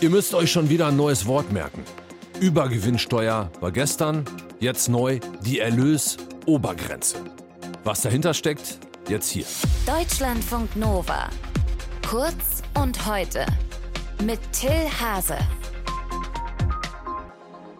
Ihr müsst euch schon wieder ein neues Wort merken. Übergewinnsteuer war gestern, jetzt neu die Erlösobergrenze. Was dahinter steckt, jetzt hier. Deutschlandfunk Nova. Kurz und heute. Mit Till Hase.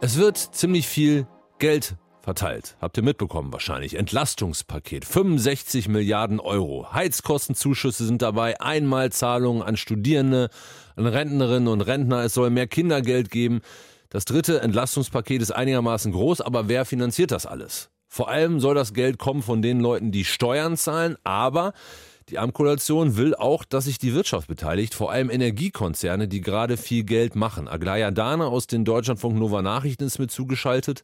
Es wird ziemlich viel Geld verteilt. Habt ihr mitbekommen wahrscheinlich. Entlastungspaket. 65 Milliarden Euro. Heizkostenzuschüsse sind dabei. Einmalzahlungen an Studierende, an Rentnerinnen und Rentner. Es soll mehr Kindergeld geben. Das dritte Entlastungspaket ist einigermaßen groß, aber wer finanziert das alles? Vor allem soll das Geld kommen von den Leuten, die Steuern zahlen, aber die Ampelkoalition will auch, dass sich die Wirtschaft beteiligt, vor allem Energiekonzerne, die gerade viel Geld machen. Aglaya Dahne aus den Deutschlandfunk Nova Nachrichten ist mit zugeschaltet.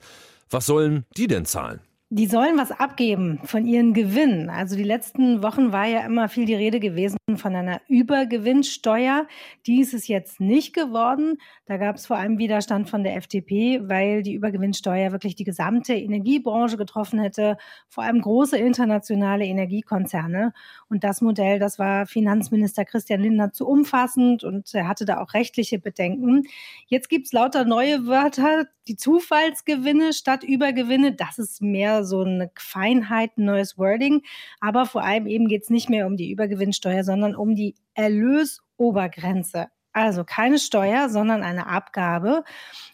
Was sollen die denn zahlen? Die sollen was abgeben von ihren Gewinnen. Also die letzten Wochen war ja immer viel die Rede gewesen von einer Übergewinnsteuer. Die ist es jetzt nicht geworden. Da gab es vor allem Widerstand von der FDP, weil die Übergewinnsteuer wirklich die gesamte Energiebranche getroffen hätte, vor allem große internationale Energiekonzerne. Und das Modell, das war Finanzminister Christian Lindner zu umfassend und er hatte da auch rechtliche Bedenken. Jetzt gibt es lauter neue Wörter, die Zufallsgewinne statt Übergewinne. Das ist mehr so eine Feinheit, ein neues Wording. Aber vor allem eben geht es nicht mehr um die Übergewinnsteuer, sondern um die Erlösobergrenze. Also keine Steuer, sondern eine Abgabe.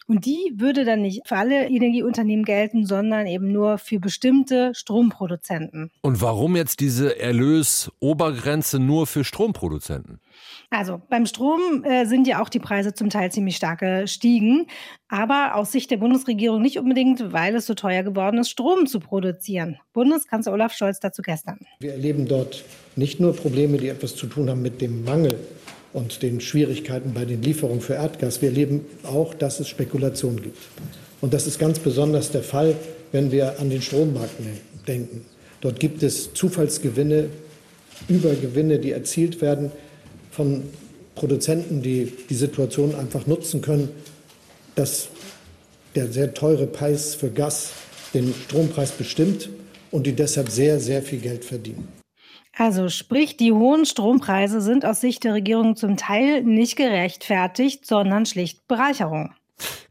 Und die würde dann nicht für alle Energieunternehmen gelten, sondern eben nur für bestimmte Stromproduzenten. Und warum jetzt diese Erlösobergrenze nur für Stromproduzenten? Also beim Strom äh, sind ja auch die Preise zum Teil ziemlich stark gestiegen, aber aus Sicht der Bundesregierung nicht unbedingt, weil es so teuer geworden ist, Strom zu produzieren. Bundeskanzler Olaf Scholz dazu gestern. Wir erleben dort nicht nur Probleme, die etwas zu tun haben mit dem Mangel und den Schwierigkeiten bei den Lieferungen für Erdgas. Wir erleben auch, dass es Spekulation gibt. Und das ist ganz besonders der Fall, wenn wir an den Strommarkt ne-, denken. Dort gibt es Zufallsgewinne, Übergewinne, die erzielt werden von Produzenten, die die Situation einfach nutzen können, dass der sehr teure Preis für Gas den Strompreis bestimmt und die deshalb sehr, sehr viel Geld verdienen. Also sprich, die hohen Strompreise sind aus Sicht der Regierung zum Teil nicht gerechtfertigt, sondern schlicht Bereicherung.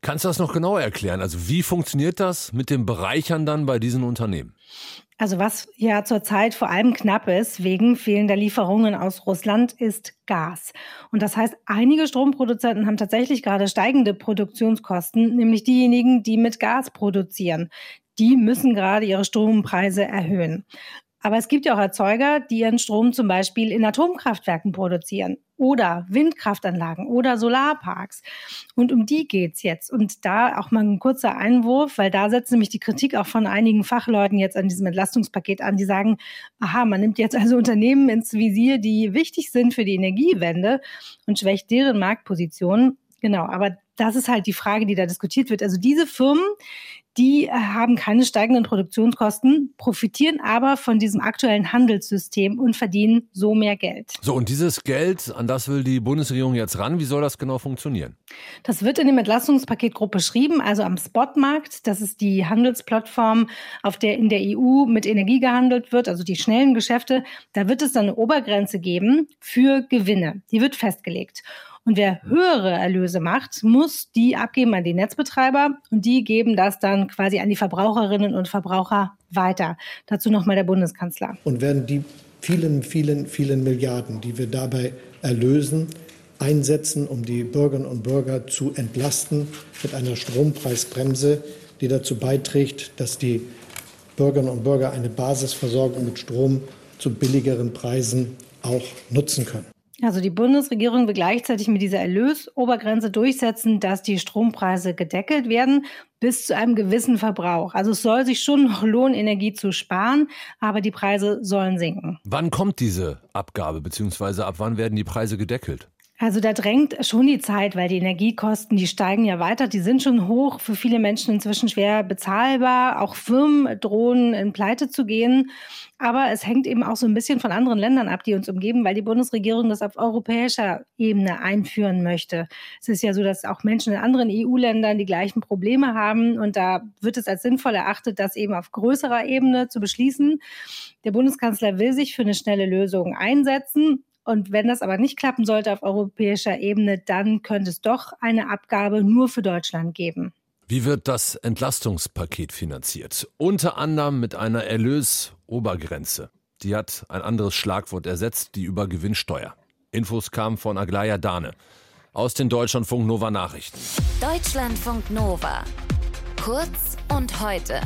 Kannst du das noch genauer erklären? Also wie funktioniert das mit dem Bereichern dann bei diesen Unternehmen? Also was ja zurzeit vor allem knapp ist wegen fehlender Lieferungen aus Russland ist Gas. Und das heißt, einige Stromproduzenten haben tatsächlich gerade steigende Produktionskosten, nämlich diejenigen, die mit Gas produzieren. Die müssen gerade ihre Strompreise erhöhen. Aber es gibt ja auch Erzeuger, die ihren Strom zum Beispiel in Atomkraftwerken produzieren oder Windkraftanlagen oder Solarparks. Und um die geht's jetzt. Und da auch mal ein kurzer Einwurf, weil da setzt nämlich die Kritik auch von einigen Fachleuten jetzt an diesem Entlastungspaket an, die sagen, aha, man nimmt jetzt also Unternehmen ins Visier, die wichtig sind für die Energiewende und schwächt deren Marktposition. Genau, aber das ist halt die Frage, die da diskutiert wird. Also diese Firmen, die äh, haben keine steigenden Produktionskosten, profitieren aber von diesem aktuellen Handelssystem und verdienen so mehr Geld. So, und dieses Geld, an das will die Bundesregierung jetzt ran. Wie soll das genau funktionieren? Das wird in dem Entlastungspaket grob beschrieben, also am Spotmarkt. Das ist die Handelsplattform, auf der in der EU mit Energie gehandelt wird, also die schnellen Geschäfte. Da wird es dann eine Obergrenze geben für Gewinne. Die wird festgelegt. Und wer höhere Erlöse macht, muss die abgeben an die Netzbetreiber und die geben das dann quasi an die Verbraucherinnen und Verbraucher weiter. Dazu nochmal der Bundeskanzler. Und werden die vielen, vielen, vielen Milliarden, die wir dabei erlösen, einsetzen, um die Bürgerinnen und Bürger zu entlasten mit einer Strompreisbremse, die dazu beiträgt, dass die Bürgerinnen und Bürger eine Basisversorgung mit Strom zu billigeren Preisen auch nutzen können. Also die Bundesregierung will gleichzeitig mit dieser Erlösobergrenze durchsetzen, dass die Strompreise gedeckelt werden bis zu einem gewissen Verbrauch. Also es soll sich schon noch lohnen, Energie zu sparen, aber die Preise sollen sinken. Wann kommt diese Abgabe, beziehungsweise ab wann werden die Preise gedeckelt? Also da drängt schon die Zeit, weil die Energiekosten, die steigen ja weiter, die sind schon hoch, für viele Menschen inzwischen schwer bezahlbar. Auch Firmen drohen in Pleite zu gehen. Aber es hängt eben auch so ein bisschen von anderen Ländern ab, die uns umgeben, weil die Bundesregierung das auf europäischer Ebene einführen möchte. Es ist ja so, dass auch Menschen in anderen EU-Ländern die gleichen Probleme haben und da wird es als sinnvoll erachtet, das eben auf größerer Ebene zu beschließen. Der Bundeskanzler will sich für eine schnelle Lösung einsetzen Und wenn das aber nicht klappen sollte auf europäischer Ebene, dann könnte es doch eine Abgabe nur für Deutschland geben. Wie wird das Entlastungspaket finanziert? Unter anderem mit einer Erlösobergrenze. Die hat ein anderes Schlagwort ersetzt, die Übergewinnsteuer. Infos kamen von Aglaya Dane aus den Deutschlandfunk Nova Nachrichten. Deutschlandfunk Nova. Kurz und heute.